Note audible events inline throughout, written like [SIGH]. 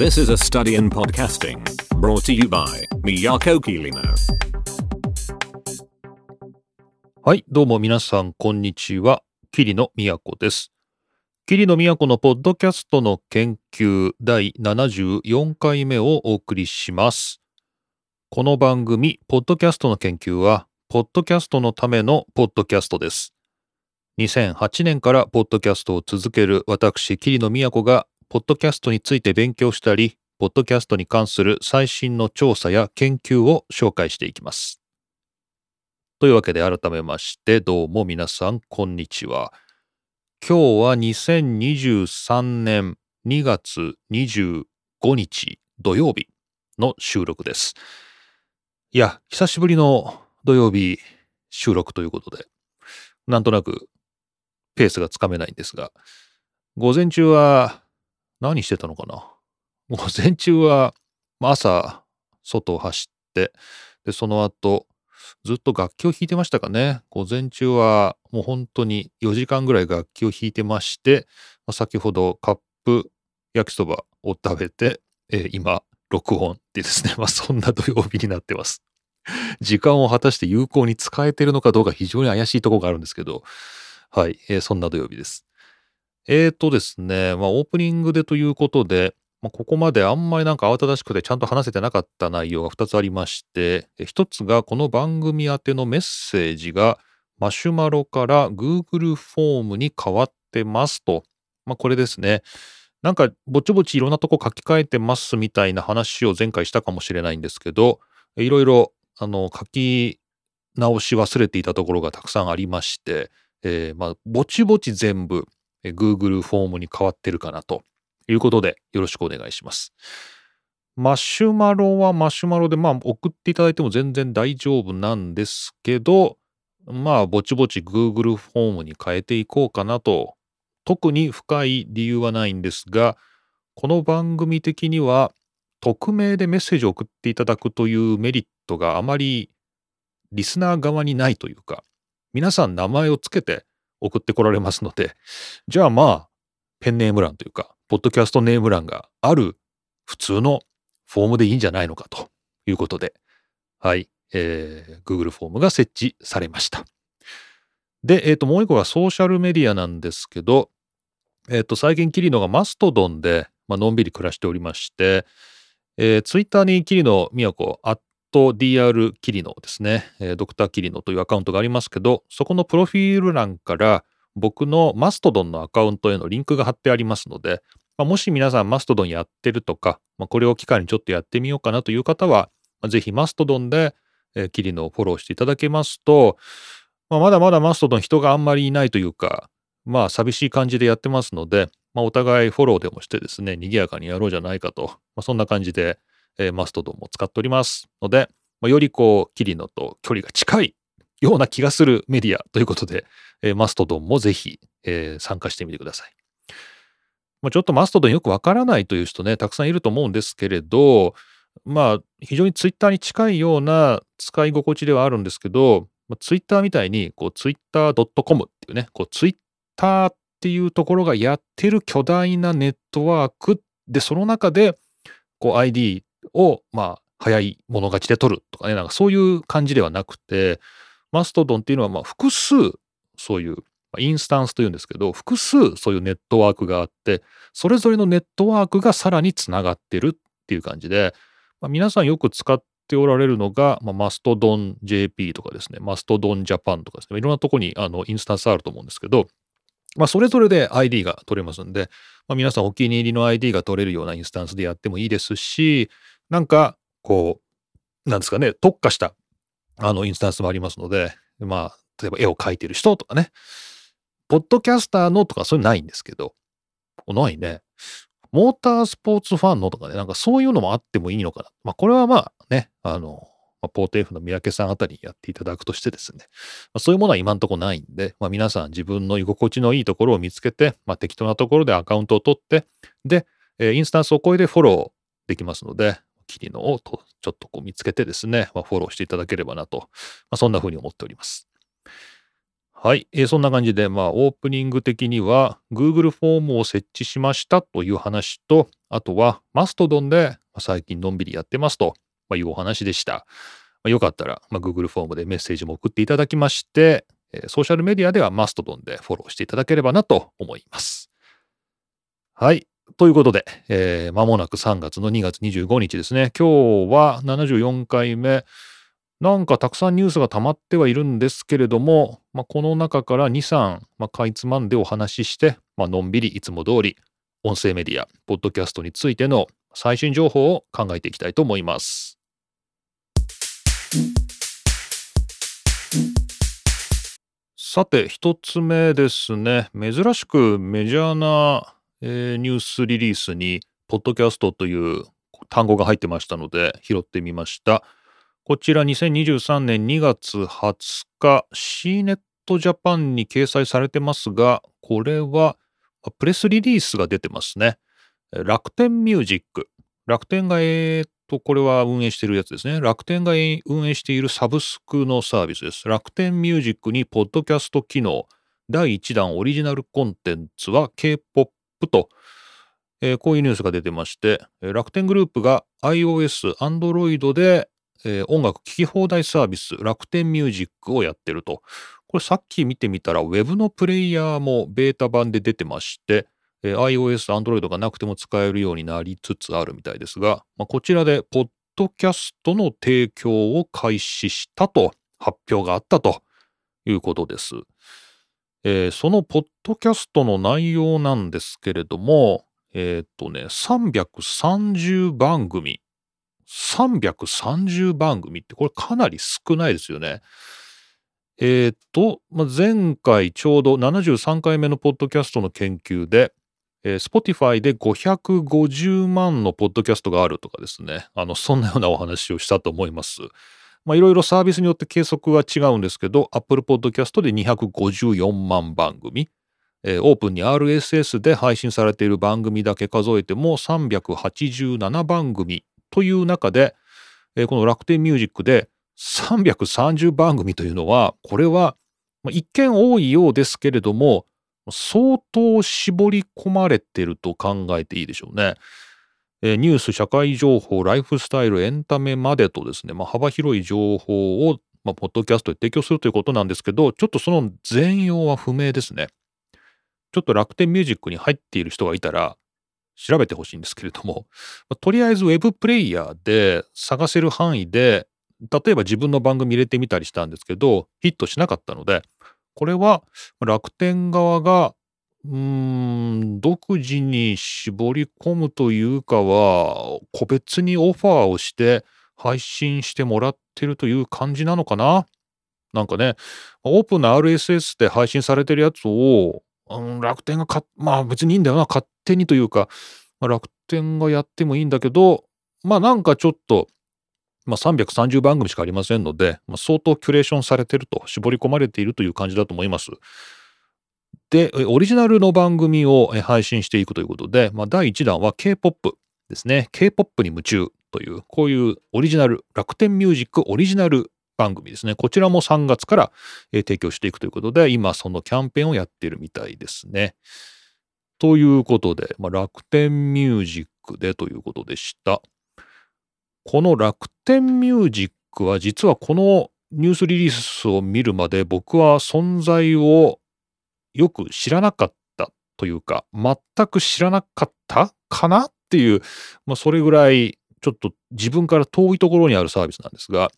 This is a study in podcasting brought to you by Miyako Kirino. はい、どうも皆さん、こんにちは。桐野都です。桐野都のポッドキャストの研究第74回目をお送りします。この番組、ポッドキャストの研究は、ポッドキャストのためのポッドキャストです。2008年からポッドキャストを続ける私、桐野都が、ポッドキャストについて勉強したり、ポッドキャストに関する最新の調査や研究を紹介していきます。というわけで改めましてどうも皆さんこんにちは。今日は2023年2月25日土曜日の収録です。いや、久しぶりの土曜日収録ということで、なんとなくペースがつかめないんですが、午前中は何してたのかな？午前中は朝外を走って、で、その後ずっと楽器を弾いてましたかね。午前中はもう本当に4時間ぐらい楽器を弾いてまして、先ほどカップ焼きそばを食べて、えー今、録音ってですね、まあそんな土曜日になってます。時間を果たして有効に使えてるのかどうか非常に怪しいところがあるんですけど、はい、えーそんな土曜日です。えーとですね、まあオープニングでということで、まあ、ここまであんまりなんか慌ただしくてちゃんと話せてなかった内容が2つありまして、え一つがこの番組宛てのメッセージがマシュマロから Google フォームに変わってますと。まあ、これですね。なんかぼちぼちいろんなとこ書き換えてますみたいな話を前回したかもしれないんですけど、いろいろあの書き直し忘れていたところがたくさんありまして、えーまあぼちぼち全部え Google フォームに変わってるかなということでよろしくお願いします。マシュマロはマシュマロでまあ送っていただいても全然大丈夫なんですけど、まあぼちぼち Google フォームに変えていこうかなと、特に深い理由はないんですが、この番組的には匿名でメッセージを送っていただくというメリットがあまりリスナー側にないというか、皆さん名前をつけて送ってこられますので、じゃあまあ、ペンネーム欄というか、ポッドキャストネーム欄がある普通のフォームでいいんじゃないのかということで、はい、えー Google フォームが設置されました。で、えっ、と、もう一個がソーシャルメディアなんですけど、えっ、と、最近キリノがマストドンで、まあのんびり暮らしておりまして、えー、ツイッターにキリノ都、アット DR キリノですね、えードクターキリノというアカウントがありますけど、そこのプロフィール欄から僕のマストドンのアカウントへのリンクが貼ってありますので、まあ、もし皆さんマストドンやってるとか、まあ、これを機会にちょっとやってみようかなという方は、まあぜひマストドンで、えーキリノをフォローしていただけますと、まあ、まだまだマストドン人があんまりいないというか、まあ寂しい感じでやってますので、まあ、お互いフォローでもしてですね、賑やかにやろうじゃないかと、まあ、そんな感じで、えーマストドンも使っておりますので、まあ、よりこう、キリノと距離が近いような気がするメディアということで、えーマストドンもぜひ、えー参加してみてください。まあ、ちょっとマストドンよくわからないという人ね、たくさんいると思うんですけれど、まあ、非常にツイッターに近いような使い心地ではあるんですけど、まあ、ツイッターみたいに、こう、ツイッター .com っていうね、こう、ツイッターっていうところがやってる巨大なネットワークで、その中で、こう、ID を、まあ、早い者勝ちで取るとかね、なんかそういう感じではなくて、マストドンっていうのは、まあ、複数、そういう、インスタンスというんですけど、複数そういうネットワークがあって、それぞれのネットワークがさらにつながってるっていう感じで、まあ、皆さんよく使っておられるのが、まあ、マストドン JP とかですね、マストドンジャパンとかですね、いろんなとこにあのインスタンスあると思うんですけど、まあ、それぞれで ID が取れますんで、まあ、皆さんお気に入りの ID が取れるようなインスタンスでやってもいいですし、なんか、こう、なんですかね、特化したあのインスタンスもありますので、まあ、例えば絵を描いてる人とかね、ポッドキャスターのとかそういうのないんですけど、ないね。モータースポーツファンのとかね、なんかそういうのもあってもいいのかな。まあ、これはまあね、あの、まあ、ポーテーフの三宅さんあたりにやっていただくとしてですね、まあ、そういうものは今んとこないんで、まあ、皆さん自分の居心地のいいところを見つけて、まあ、適当なところでアカウントを取って、で、えーインスタンスを超えてフォローできますので、キリノをとちょっとこう見つけてですね、まあ、フォローしていただければなと、まあ、そんな風に思っております。はい、えーそんな感じで、まあ、オープニング的には Google フォームを設置しましたという話と、あとはマストドンでま最近のんびりやってますとまいうお話でした。まあ、よかったら、まあ、Google フォームでメッセージも送っていただきまして、えーソーシャルメディアではマストドンでフォローしていただければなと思います。はい。ということで、えー間もなく3月の2月25日ですね。今日は74回目。なんかたくさんニュースが溜まってはいるんですけれども、まあ、この中から2、3、まあ、かいつまんでお話しして、まあのんびりいつも通り、音声メディア、ポッドキャストについての最新情報を考えていきたいと思います。さて、一つ目ですね。珍しくメジャーな、えーニュースリリースに、ポッドキャストという単語が入ってましたので、拾ってみました。こちら2023年2月20日、C ネットジャパンに掲載されてますが、これはプレスリリースが出てますね。楽天ミュージック。楽天が、えーっと、これは運営してるやつですね。楽天が運営しているサブスクのサービスです。楽天ミュージックにポッドキャスト機能、第1弾オリジナルコンテンツは K-POP と、えーこういうニュースが出てまして、楽天グループが iOS、Android で、えー音楽聴き放題サービス、楽天ミュージックをやってると。これさっき見てみたら、Web のプレイヤーもベータ版で出てまして、えー iOS、Android がなくても使えるようになりつつあるみたいですが、まあ、こちらで、ポッドキャストの提供を開始したと発表があったということです。えーそのポッドキャストの内容なんですけれども、えーっとね、330番組。330番組ってこれかなり少ないですよね。えーっと、まあ、前回ちょうど73回目のポッドキャストの研究で、えー Spotify で550万のポッドキャストがあるとかですね、あの、そんなようなお話をしたと思います。まあ、いろいろサービスによって計測は違うんですけど、Apple Podcast で254万番組、えーオープンに RSS で配信されている番組だけ数えても387番組という中で、えーこの楽天ミュージックで330番組というのは、これはま一見多いようですけれども、相当絞り込まれてると考えていいでしょうね。えーニュース、社会情報、ライフスタイル、エンタメまでとですね、まあ、幅広い情報を、まあ、ポッドキャストで提供するということなんですけど、ちょっとその全容は不明ですね。ちょっと楽天ミュージックに入っている人がいたら、調べてほしいんですけれども、まあとりあえずウェブプレイヤーで探せる範囲で、例えば自分の番組入れてみたりしたんですけど、ヒットしなかったので、これは楽天側が、独自に絞り込むというかは、個別にオファーをして配信してもらってるという感じなのかな？なんかね、オープンな RSS で配信されてるやつを、うん、楽天がか、まあ別にいいんだよな、勝手にというか、まあ、楽天がやってもいいんだけど、まあなんかちょっと、まあ330番組しかありませんので、まあ、相当キュレーションされてると、絞り込まれているという感じだと思います。で、オリジナルの番組を配信していくということで、まあ、第1弾は K-POP ですね。K-POP に夢中という、こういうオリジナル、楽天ミュージックオリジナル番組ですね。こちらも3月から提供していくということで、今そのキャンペーンをやっているみたいですね。ということで、まあ、楽天ミュージックでということでした。この楽天ミュージックは実はこのニュースリリースを見るまで僕は存在をよく知らなかったというか、全く知らなかったかなっていう、まあ、それぐらいちょっと自分から遠いところにあるサービスなんですが、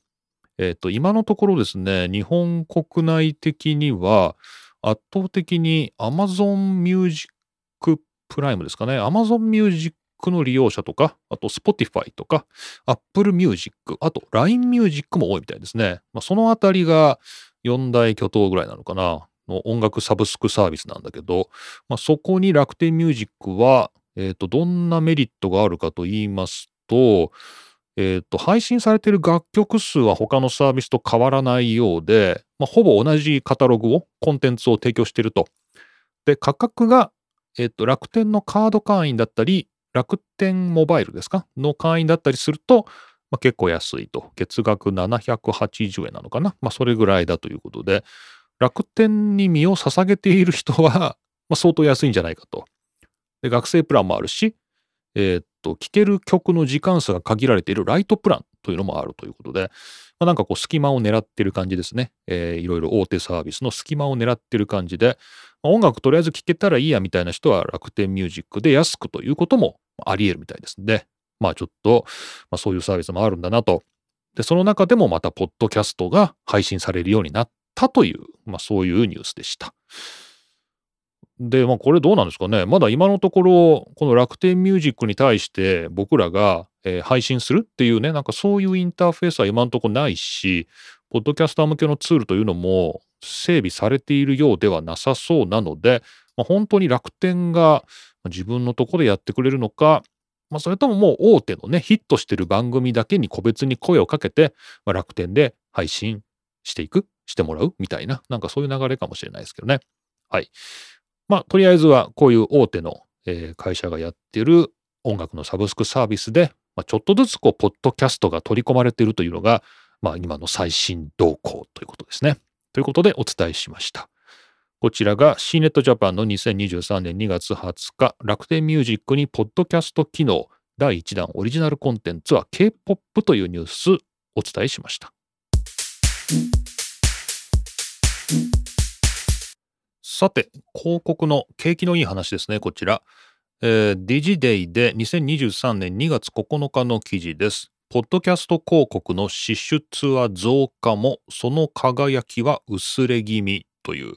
えっ、と、今のところですね、日本国内的には圧倒的に Amazon Music プライムですかね、Amazon Music の利用者とか、あと Spotify とか、Apple Music、あと LINE Music も多いみたいですね。まあ、そのあたりが4大巨頭ぐらいなのかな、の音楽サブスクサービスなんだけど、まあ、そこに楽天ミュージックは、えっ、と、どんなメリットがあるかと言いますと、えっ、と、配信されている楽曲数は他のサービスと変わらないようで、まあ、ほぼ同じカタログを、コンテンツを提供していると。で、価格が、えっ、と、楽天のカード会員だったり、楽天モバイルですか？の会員だったりすると、まあ、結構安いと。月額780円なのかな？まあ、それぐらいだということで、楽天に身を捧げている人は、[LAUGHS] まあ、相当安いんじゃないかと。で学生プランもあるし、えー、っと、聴ける曲の時間数が限られているライトプランというのもあるということで、まあ、なんかこう隙間を狙ってる感じですね。えー、いろいろ大手サービスの隙間を狙ってる感じで、まあ、音楽とりあえず聴けたらいいやみたいな人は楽天ミュージックで安くということもあり得るみたいですんで、まあちょっと、まあ、そういうサービスもあるんだなと。で、その中でもまたポッドキャストが配信されるようになったという、まあそういうニュースでした。で、まあこれどうなんですかね。まだ今のところ、この楽天ミュージックに対して僕らが、えー、配信するっていうね、なんかそういうインターフェースは今のところないし、ポッドキャスター向けのツールというのも整備されているようではなさそうなので、まあ、本当に楽天が自分のところでやってくれるのか、まあ、それとももう大手のね、ヒットしてる番組だけに個別に声をかけて、まあ、楽天で配信していくしてもらう？みたいな、なんかそういう流れかもしれないですけどね。はい。まあ、とりあえずはこういう大手の、えー、会社がやってる音楽のサブスクサービスで、まあ、ちょっとずつこう、ポッドキャストが取り込まれているというのが、まあ、今の最新動向ということですね。ということでお伝えしました。こちらが C ネットジャパンの2023年2月20日、楽天ミュージックにポッドキャスト機能第1弾オリジナルコンテンツは K-POP というニュースお伝えしました。さて、広告の景気のいい話ですね、こちら。えー、ディジデイで2023年2月9日の記事です。ポッドキャスト広告の支出は増加も、その輝きは薄れ気味という、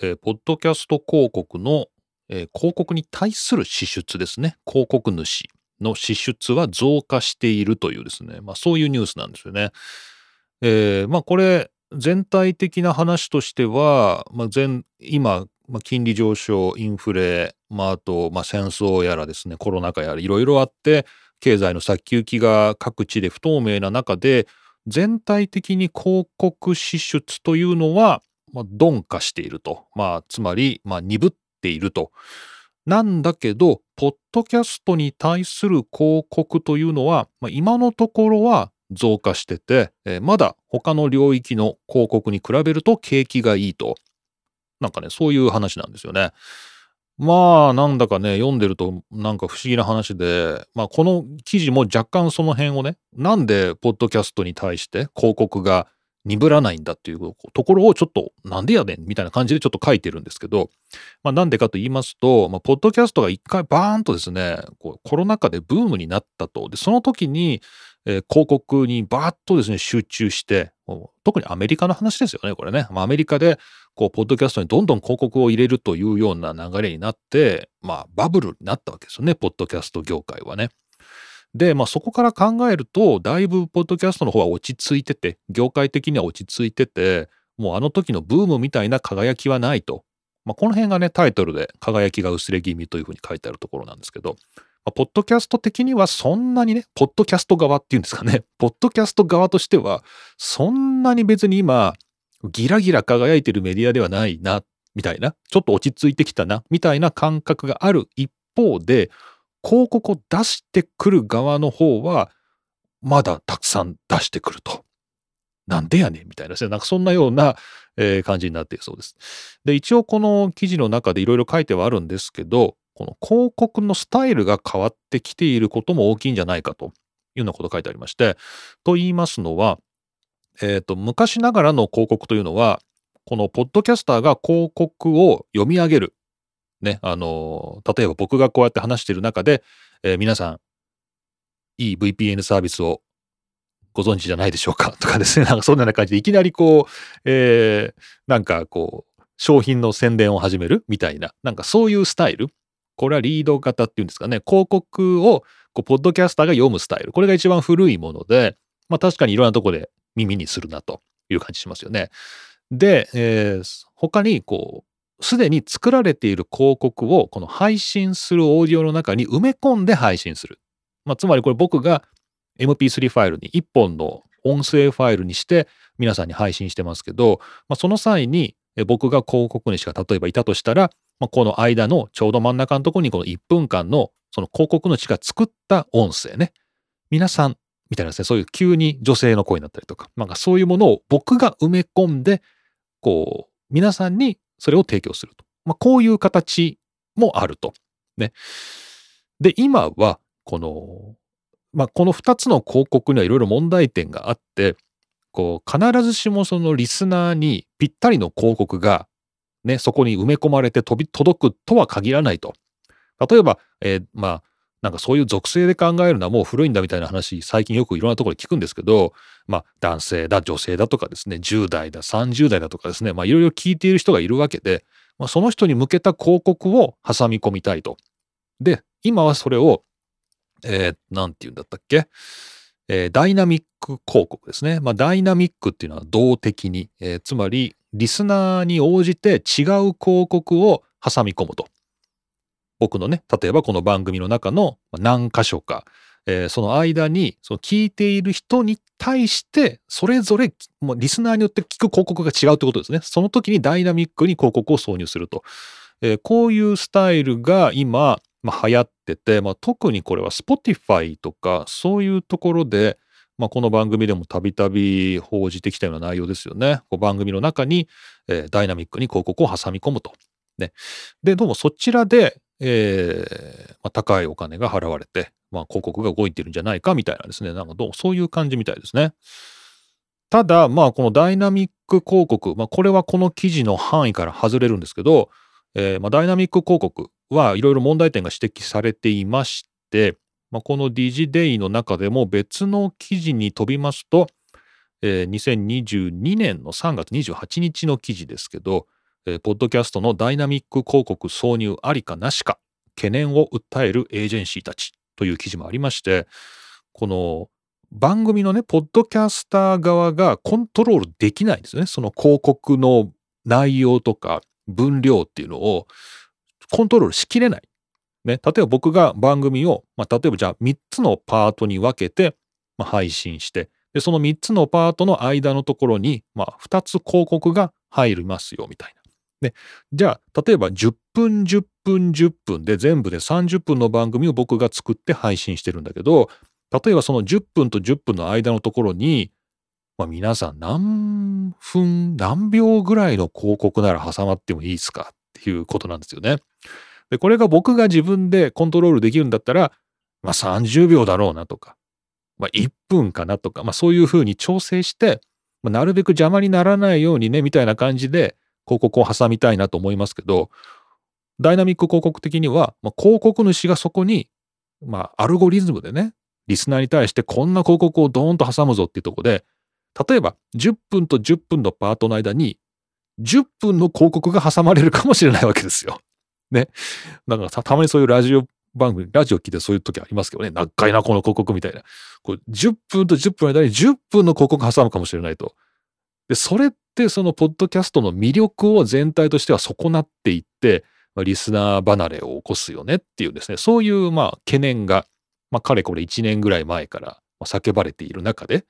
えー、ポッドキャスト広告の、えー、広告に対する支出ですね。広告主の支出は増加しているというですね、まあそういうニュースなんですよね。えー、まあこれ、全体的な話としては、まあ、前今、まあ、金利上昇、インフレ、まあ、あと、まあ、戦争やらですね、コロナ禍やらいろいろあって、経済の先行きが各地で不透明な中で、全体的に広告支出というのは、まあ、鈍化していると。まあ、つまり、まあ、鈍っていると。なんだけど、ポッドキャストに対する広告というのは、まあ、今のところは増加してて、えー、まだ他の領域の広告に比べると景気がいいと。なんかね、そういう話なんですよね。まあ、なんだかね、読んでるとなんか不思議な話で、まあ、この記事も若干その辺をね、なんでポッドキャストに対して広告が鈍らないんだっていうところをちょっとなんでやねんみたいな感じでちょっと書いてるんですけど、まあなんでかと言いますと、まあ、ポッドキャストが一回バーンとですね、こうコロナ禍でブームになったと。で、その時に、えー、広告にバーッとですね、集中して、特にアメリカの話ですよね、これね。まあ、アメリカで、こう、ポッドキャストにどんどん広告を入れるというような流れになって、まあ、バブルになったわけですよね、ポッドキャスト業界はね。で、まあそこから考えると、だいぶポッドキャストの方は落ち着いてて、業界的には落ち着いてて、もうあの時のブームみたいな輝きはないと。まあこの辺がね、タイトルで輝きが薄れ気味というふうに書いてあるところなんですけど、まあ、ポッドキャスト的にはそんなにね、ポッドキャスト側っていうんですかね、[LAUGHS] ポッドキャスト側としては、そんなに別に今、ギラギラ輝いてるメディアではないな、みたいな、ちょっと落ち着いてきたな、みたいな感覚がある一方で、広告を出してくる側の方は、まだたくさん出してくると。なんでやねんみたいな。なんかそんなような、感じになっているそうです。で、一応この記事の中でいろいろ書いてはあるんですけど、この広告のスタイルが変わってきていることも大きいんじゃないかというようなこと書いてありまして、と言いますのは、えっ、ー、と、昔ながらの広告というのは、このポッドキャスターが広告を読み上げるね、あの、例えば僕がこうやって話している中で、えー、皆さん、いい VPN サービスをご存知じゃないでしょうか [LAUGHS] とかですね、なんかそんな感じでいきなりこう、えー、なんかこう、商品の宣伝を始めるみたいな、なんかそういうスタイル。これはリード型っていうんですかね、広告をこうポッドキャスターが読むスタイル。これが一番古いもので、まあ確かにいろんなとこで耳にするなという感じしますよね。で、えー、他にこう、すでに作られている広告をこの配信するオーディオの中に埋め込んで配信する。まあ、つまりこれ僕が MP3 ファイルに1本の音声ファイルにして皆さんに配信してますけど、まあ、その際に僕が広告主が例えばいたとしたら、まあ、この間のちょうど真ん中のところにこの1分間のその広告主が作った音声ね。皆さんみたいなですね、そういう急に女性の声になったりとか、なんかそういうものを僕が埋め込んで、こう、皆さんにそれを提供すると。まあ、こういう形もあると。ね。で、今は、この、まあ、この2つの広告にはいろいろ問題点があって、こう、必ずしもそのリスナーにぴったりの広告が、ね、そこに埋め込まれて飛び、届くとは限らないと。例えば、えー、まあ、なんかそういう属性で考えるのはもう古いんだみたいな話、最近よくいろんなところで聞くんですけど、まあ男性だ、女性だとかですね、10代だ、30代だとかですね、まあいろいろ聞いている人がいるわけで、まあ、その人に向けた広告を挟み込みたいと。で、今はそれを、えー、なんて言うんだったっけ？えー、ダイナミック広告ですね。まあ、ダイナミックっていうのは動的に、えー、つまりリスナーに応じて違う広告を挟み込むと。僕のね、例えばこの番組の中の何箇所か、えー、その間にその聞いている人に対してそれぞれもうリスナーによって聞く広告が違うってことですね。その時にダイナミックに広告を挿入すると。えー、こういうスタイルが今、まあ、流行ってて、まあ、特にこれは Spotify とかそういうところで、まあ、この番組でもたびたび報じてきたような内容ですよね。こう番組の中に、えー、ダイナミックに広告を挟み込むと。ね、でどうもそちらで、えーまあ、高いお金が払われて、まあ、広告が動いてるんじゃないかみたいなですね、なんかどうもそういう感じみたいですね。ただ、まあ、このダイナミック広告、まあ、これはこの記事の範囲から外れるんですけど、えーまあ、ダイナミック広告はいろいろ問題点が指摘されていまして、まあ、この DigiDay の中でも別の記事に飛びますと、えー、2022年の3月28日の記事ですけど、えー、ポッドキャストのダイナミック広告挿入ありかなしか、懸念を訴えるエージェンシーたちという記事もありまして、この番組のね、ポッドキャスター側がコントロールできないんですよね。その広告の内容とか分量っていうのをコントロールしきれない。ね、例えば僕が番組を、まあ、例えばじゃあ3つのパートに分けて、まあ、配信して、で、その3つのパートの間のところに、まあ、2つ広告が入りますよ、みたいな。で、じゃあ、例えば10分、10分、10分で全部で30分の番組を僕が作って配信してるんだけど、例えばその10分と10分の間のところに、まあ、皆さん何分、何秒ぐらいの広告なら挟まってもいいですかいうことなんですよね。で、これが僕が自分でコントロールできるんだったら、まあ30秒だろうなとか、まあ1分かなとか、まあそういうふうに調整して、まあ、なるべく邪魔にならないようにね、みたいな感じで、広告を挟みたいなと思いますけど、ダイナミック広告的には、まあ、広告主がそこに、まあ、アルゴリズムでね、リスナーに対してこんな広告をドーンと挟むぞっていうとこで、例えば10分と10分のパートの間に、10分の広告が挟まれるかもしれないわけですよ。ね。だからたまにそういうラジオ番組、ラジオ聞いてそういう時ありますけどね、長いな、この広告みたいな。こう10分と10分の間に10分の広告挟むかもしれないと。で、それってそのポッドキャストの魅力を全体としては損なっていって、まあ、リスナー離れを起こすよねっていうですね、そういうまあ懸念が、まあ、かれこれ1年ぐらい前から叫ばれている中で、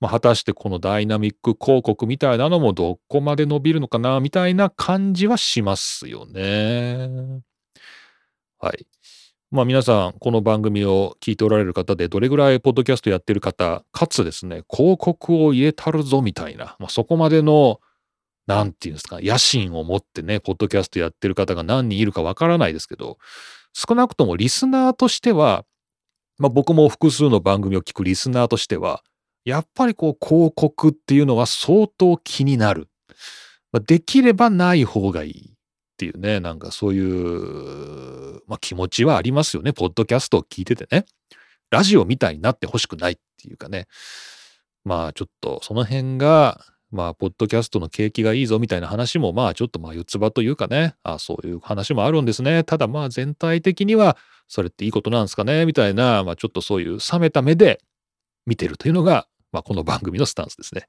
まあ、果たしてこのダイナミック広告みたいなのもどこまで伸びるのかなみたいな感じはしますよね。はい。まあ皆さん、この番組を聞いておられる方で、どれぐらいポッドキャストやってる方、かつですね、広告を入れたるぞみたいな、まあ、そこまでの、なんていうんですか、野心を持ってね、ポッドキャストやってる方が何人いるかわからないですけど、少なくともリスナーとしては、まあ僕も複数の番組を聞くリスナーとしては、やっぱりこう広告っていうのは相当気になる。まあ、できればない方がいい。っていうね、なんかそういう、まあ、気持ちはありますよね。ポッドキャストを聞いててね。ラジオみたいになってほしくないっていうかね。まあちょっとその辺が、まあ、ポッドキャストの景気がいいぞみたいな話も、まあちょっとまあ四つ葉というかね、あそういう話もあるんですね。ただまあ全体的には、それっていいことなんですかね？みたいな、まあちょっとそういう冷めた目で見てるというのが、まあ、この番組のスタンスですね。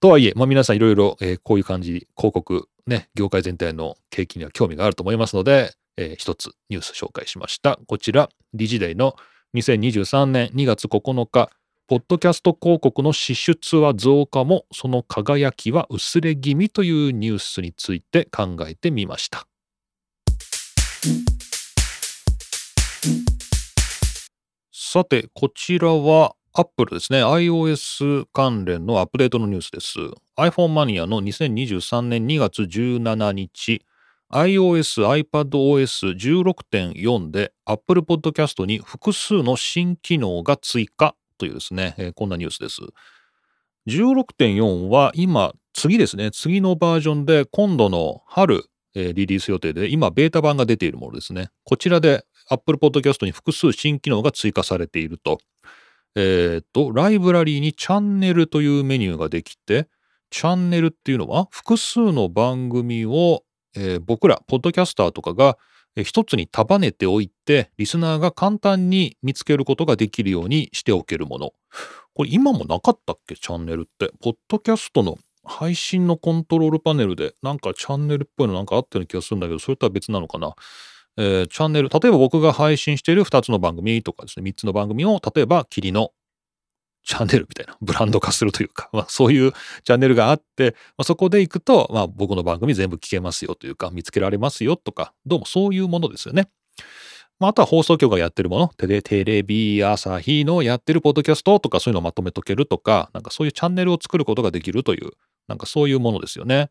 とはいえ、まあ、皆さんいろいろ、こういう感じ、広告、ね、業界全体の景気には興味があると思いますので、えー、一つニュース紹介しました。こちら、理事デイの2023年2月9日、ポッドキャスト広告の支出は増加も、その輝きは薄れ気味というニュースについて考えてみました。さて、こちらは Apple ですね。iOS 関連のアップデートのニュースです。iPhone マニアの2023年2月17日、iOS、iPadOS16.4 で Apple Podcast に複数の新機能が追加というですね、えー、こんなニュースです。16.4は今、次ですね、次のバージョンで今度の春、リリース予定で、今、ベータ版が出ているものですね。こちらで Apple Podcast に複数新機能が追加されていると。えっ、と、ライブラリーにチャンネルというメニューができて、チャンネルっていうのは複数の番組を、えー、僕ら、ポッドキャスターとかが、一つに束ねておいて、リスナーが簡単に見つけることができるようにしておけるもの。これ今もなかったっけ？チャンネルって。ポッドキャストの配信のコントロールパネルで、なんかチャンネルっぽいのなんかあったような気がするんだけど、それとは別なのかな？えー、チャンネル、例えば僕が配信している2つの番組とかですね、3つの番組を、例えば、霧のチャンネルみたいな、ブランド化するというか、まあ、そういうチャンネルがあって、まあ、そこで行くと、まあ、僕の番組全部聞けますよというか、見つけられますよとか、どうもそういうものですよね。まあ、あとは放送局がやってるもの、テレビ朝日のやってるポッドキャストとかそういうのをまとめとけるとか、なんかそういうチャンネルを作ることができるという、なんかそういうものですよね。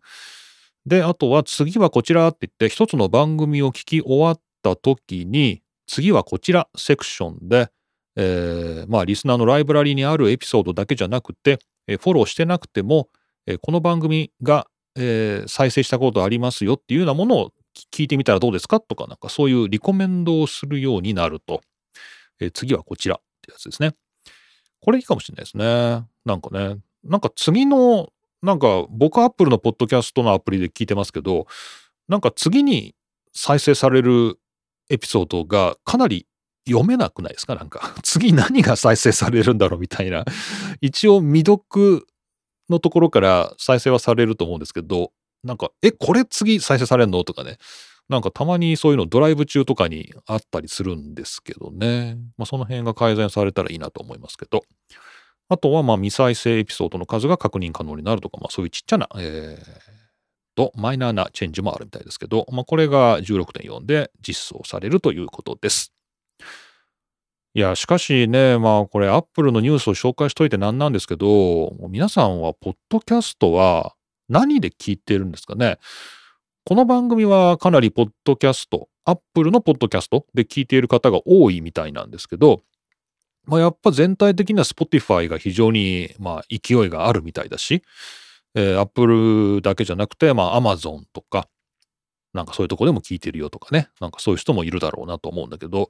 で、あとは次はこちらって言って、一つの番組を聞き終わった時に、次はこちらセクションで、えー、まあリスナーのライブラリーにあるエピソードだけじゃなくて、えフォローしてなくても、えこの番組が、えー、再生したことありますよっていうようなものを聞いてみたらどうですかとか、なんかそういうリコメンドをするようになると、えー、次はこちらってやつですね。これいいかもしれないですね。なんかね、なんか次の、なんか僕アップルのポッドキャストのアプリで聞いてますけど、なんか次に再生されるエピソードがかなり読めなくないですか？なんか、[LAUGHS] 次何が再生されるんだろうみたいな。一応未読のところから再生はされると思うんですけど、なんか、え、これ次再生されんの？とかね。なんかたまにそういうのドライブ中とかにあったりするんですけどね。まあその辺が改善されたらいいなと思いますけど。あとはまあ未再生エピソードの数が確認可能になるとか、まあそういうちっちゃな、えー、とマイナーなチェンジもあるみたいですけど、まあこれが16.4で実装されるということです。いや、しかしね、まあこれアップルのニュースを紹介しといてなんなんですけど、皆さんはポッドキャストは何で聞いてるんですかね？この番組はかなりポッドキャスト、アップルのポッドキャストで聞いている方が多いみたいなんですけど、まあ、やっぱ全体的には Spotify が非常に、まあ、勢いがあるみたいだし、えー、Apple だけじゃなくて、まあ、Amazon とか、なんかそういうとこでも聞いてるよとかね、なんかそういう人もいるだろうなと思うんだけど、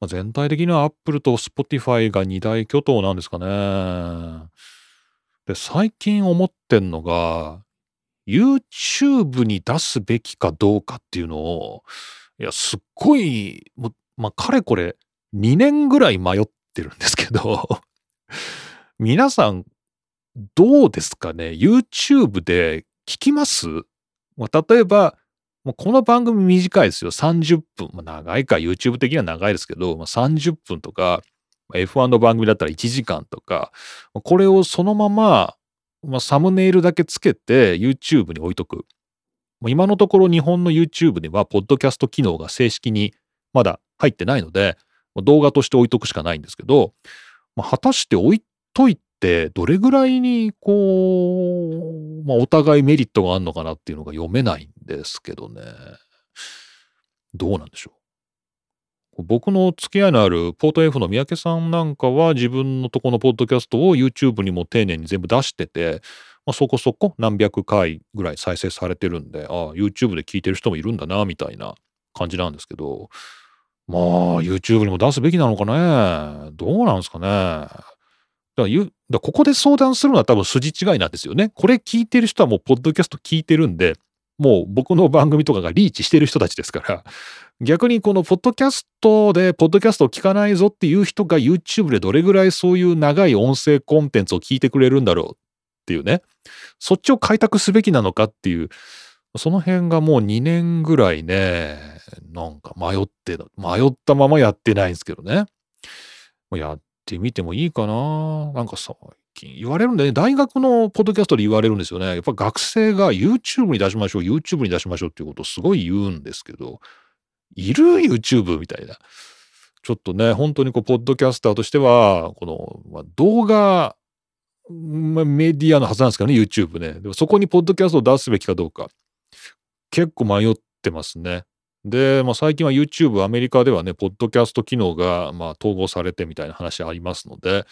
まあ、全体的には Apple と Spotify が二大巨頭なんですかね。で、最近思ってんのが、YouTube に出すべきかどうかっていうのを、いや、すっごい、もまあ、かれこれ2年ぐらい迷ってるんですけど [LAUGHS] 皆さん、どうですかね ?YouTube で聞きます？まあ、例えば、この番組短いですよ。30分。まあ、長いか、YouTube 的には長いですけど、まあ、30分とか、F1 の番組だったら1時間とか、これをそのまままあ、サムネイルだけつけて YouTube に置いとく。今のところ日本の YouTube では、ポッドキャスト機能が正式にまだ入ってないので、動画として置いとくしかないんですけど、まあ、果たして置いといて、どれぐらいに、こう、まあ、お互いメリットがあるのかなっていうのが読めないんですけどね。どうなんでしょう？僕の付き合いのあるポート F の三宅さんなんかは自分のとこのポッドキャストを YouTube にも丁寧に全部出してて、まあ、そこそこ何百回ぐらい再生されてるんで、ああ、YouTube で聞いてる人もいるんだな、みたいな感じなんですけど、まあ、YouTube にも出すべきなのかね。どうなんですかね。だからだここで相談するのは多分筋違いなんですよね。これ聞いてる人はもうポッドキャスト聞いてるんで、もう僕の番組とかがリーチしてる人たちですから、[LAUGHS] 逆にこのポッドキャストで、ポッドキャストを聞かないぞっていう人が YouTube でどれぐらいそういう長い音声コンテンツを聞いてくれるんだろうっていうね、そっちを開拓すべきなのかっていう、その辺がもう2年ぐらいね、なんか迷って、迷ったままやってないんですけどね。やってみてもいいかななんかさ、近言われるんでね、大学のポッドキャストで言われるんですよね。やっぱ学生が YouTube に出しましょう、YouTube に出しましょうっていうことをすごい言うんですけど、いる ?YouTube みたいな。ちょっとね、本当にこう、ポッドキャスターとしては、この、まあ、動画まあ、メディアのはずなんですけどね、YouTube ね。でもそこにポッドキャストを出すべきかどうか、結構迷ってますね。で、まあ、最近は YouTube、アメリカではね、ポッドキャスト機能が、まあ、統合されてみたいな話ありますので、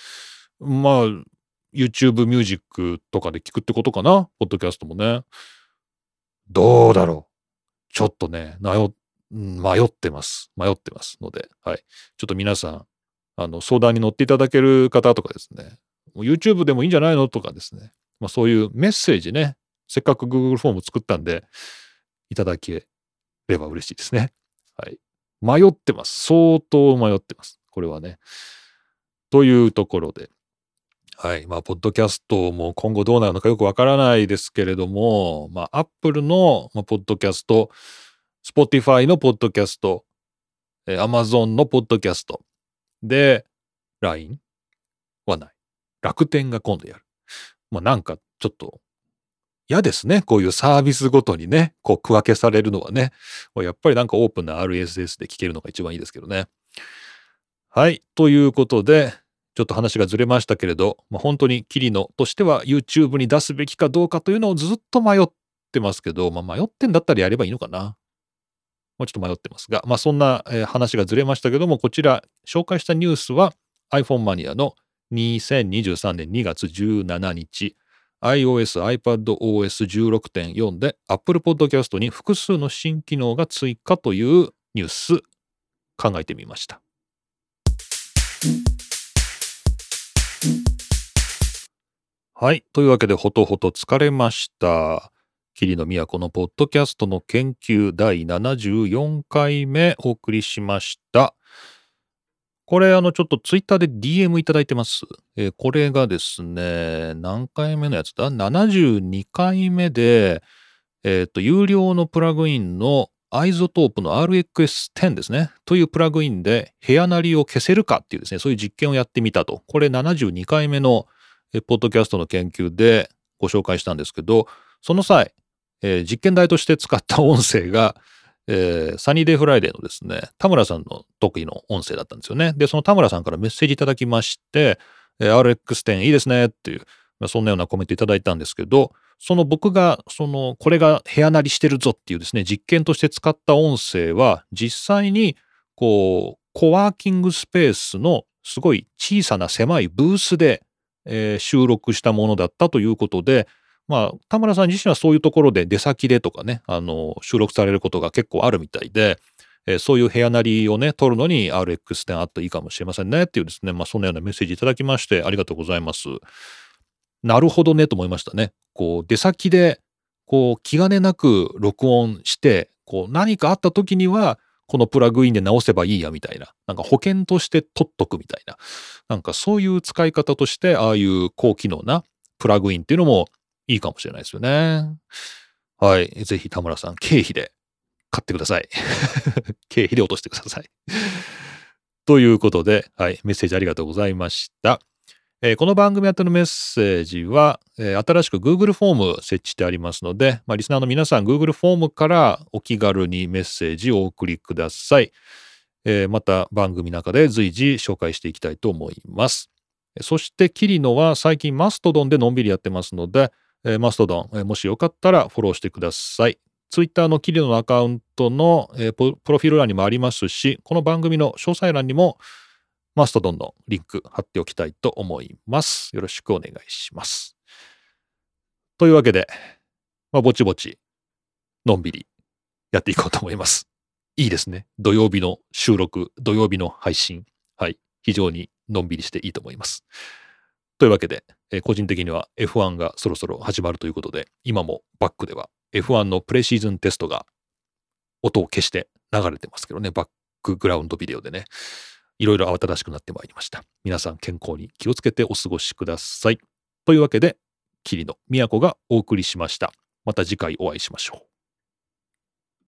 まあ、YouTube ミュージックとかで聞くってことかな、ポッドキャストもね。どうだろう？ちょっとね、迷迷ってます。迷ってますので、はい。ちょっと皆さん、あの、相談に乗っていただける方とかですね、YouTube でもいいんじゃないの？とかですね、まあ、そういうメッセージね、せっかく Google フォーム作ったんで、いただければ嬉しいですね。はい。迷ってます。相当迷ってます。これはね。というところで。はい。まあ、ポッドキャストも今後どうなるのかよくわからないですけれども、まあ、Apple のポッドキャスト、Spotify のポッドキャスト、Amazon のポッドキャストで、LINE はない。楽天が今度やる。まあ、なんかちょっと嫌ですね。こういうサービスごとにね、こう区分けされるのはね。やっぱりなんかオープンな RSS で聞けるのが一番いいですけどね。はい。ということで、ちょっと話がずれましたけれど、まあ、本当にキリノとしては YouTube に出すべきかどうかというのをずっと迷ってますけど、まあ、迷ってんだったらやればいいのかな。もうちょっと迷ってますが、まあ、そんな、話がずれましたけども、こちら紹介したニュースは iPhone マニアの2023年2月17日、iOS、iPadOS16.4 で Apple Podcast に複数の新機能が追加というニュース考えてみました。はい。というわけで、ほとほと疲れました。霧の都のポッドキャストの研究第74回目お送りしました。これ、あの、ちょっとツイッターで DM いただいてます。えー、これがですね、何回目のやつだ ?72 回目で、えっ、ー、と、有料のプラグインの iZotope の RX10 ですね。というプラグインで部屋鳴りを消せるかっていうですね、そういう実験をやってみたと。これ72回目のポッドキャストの研究でご紹介したんですけど、その際、えー、実験台として使った音声が、えー、サニーデイフライデーのですね、田村さんの得意の音声だったんですよね。で、その田村さんからメッセージいただきまして、えー、RX10 いいですねっていう、まあ、そんなようなコメントいただいたんですけど、その僕が、その、これが部屋鳴りしてるぞっていうですね、実験として使った音声は、実際に、こう、コワーキングスペースのすごい小さな狭いブースで、えー、収録したものだったということで、まあ、田村さん自身はそういうところで出先でとかね、あの、収録されることが結構あるみたいで、えー、そういう部屋なりをね、撮るのに RX10 あっていいかもしれませんねっていうですね、まあ、そんなようなメッセージいただきましてありがとうございます。なるほどねと思いましたね。こう、出先で、こう、気兼ねなく録音して、こう、何かあった時には、このプラグインで直せばいいやみたいな。なんか保険として取っとくみたいな。なんかそういう使い方として、ああいう高機能なプラグインっていうのもいいかもしれないですよね。はい。ぜひ田村さん、経費で買ってください。[LAUGHS] 経費で落としてください。[LAUGHS] ということで、はい。メッセージありがとうございました。えー、この番組宛てのメッセージは、えー、新しく Google フォーム設置してありますので、まあ、リスナーの皆さん Google フォームからお気軽にメッセージをお送りください。えー、また番組の中で随時紹介していきたいと思います。そしてキリノは最近マストドンでのんびりやってますので、えー、マストドン、えー、もしよかったらフォローしてください。ツイッターのキリノのアカウントの、えー、プロフィール欄にもありますし、この番組の詳細欄にもマストドンのリンク貼っておきたいと思います。よろしくお願いします。というわけで、まあ、ぼちぼち、のんびりやっていこうと思います。いいですね。土曜日の収録、土曜日の配信。はい。非常にのんびりしていいと思います。というわけで、えー、個人的には F1 がそろそろ始まるということで、今もバックでは F1 のプレシーズンテストが音を消して流れてますけどね、バックグラウンドビデオでね、いろいろ慌ただしくなってまいりました。皆さん健康に気をつけてお過ごしください。というわけで、桐野都がお送りしました。また次回お会いしましょう。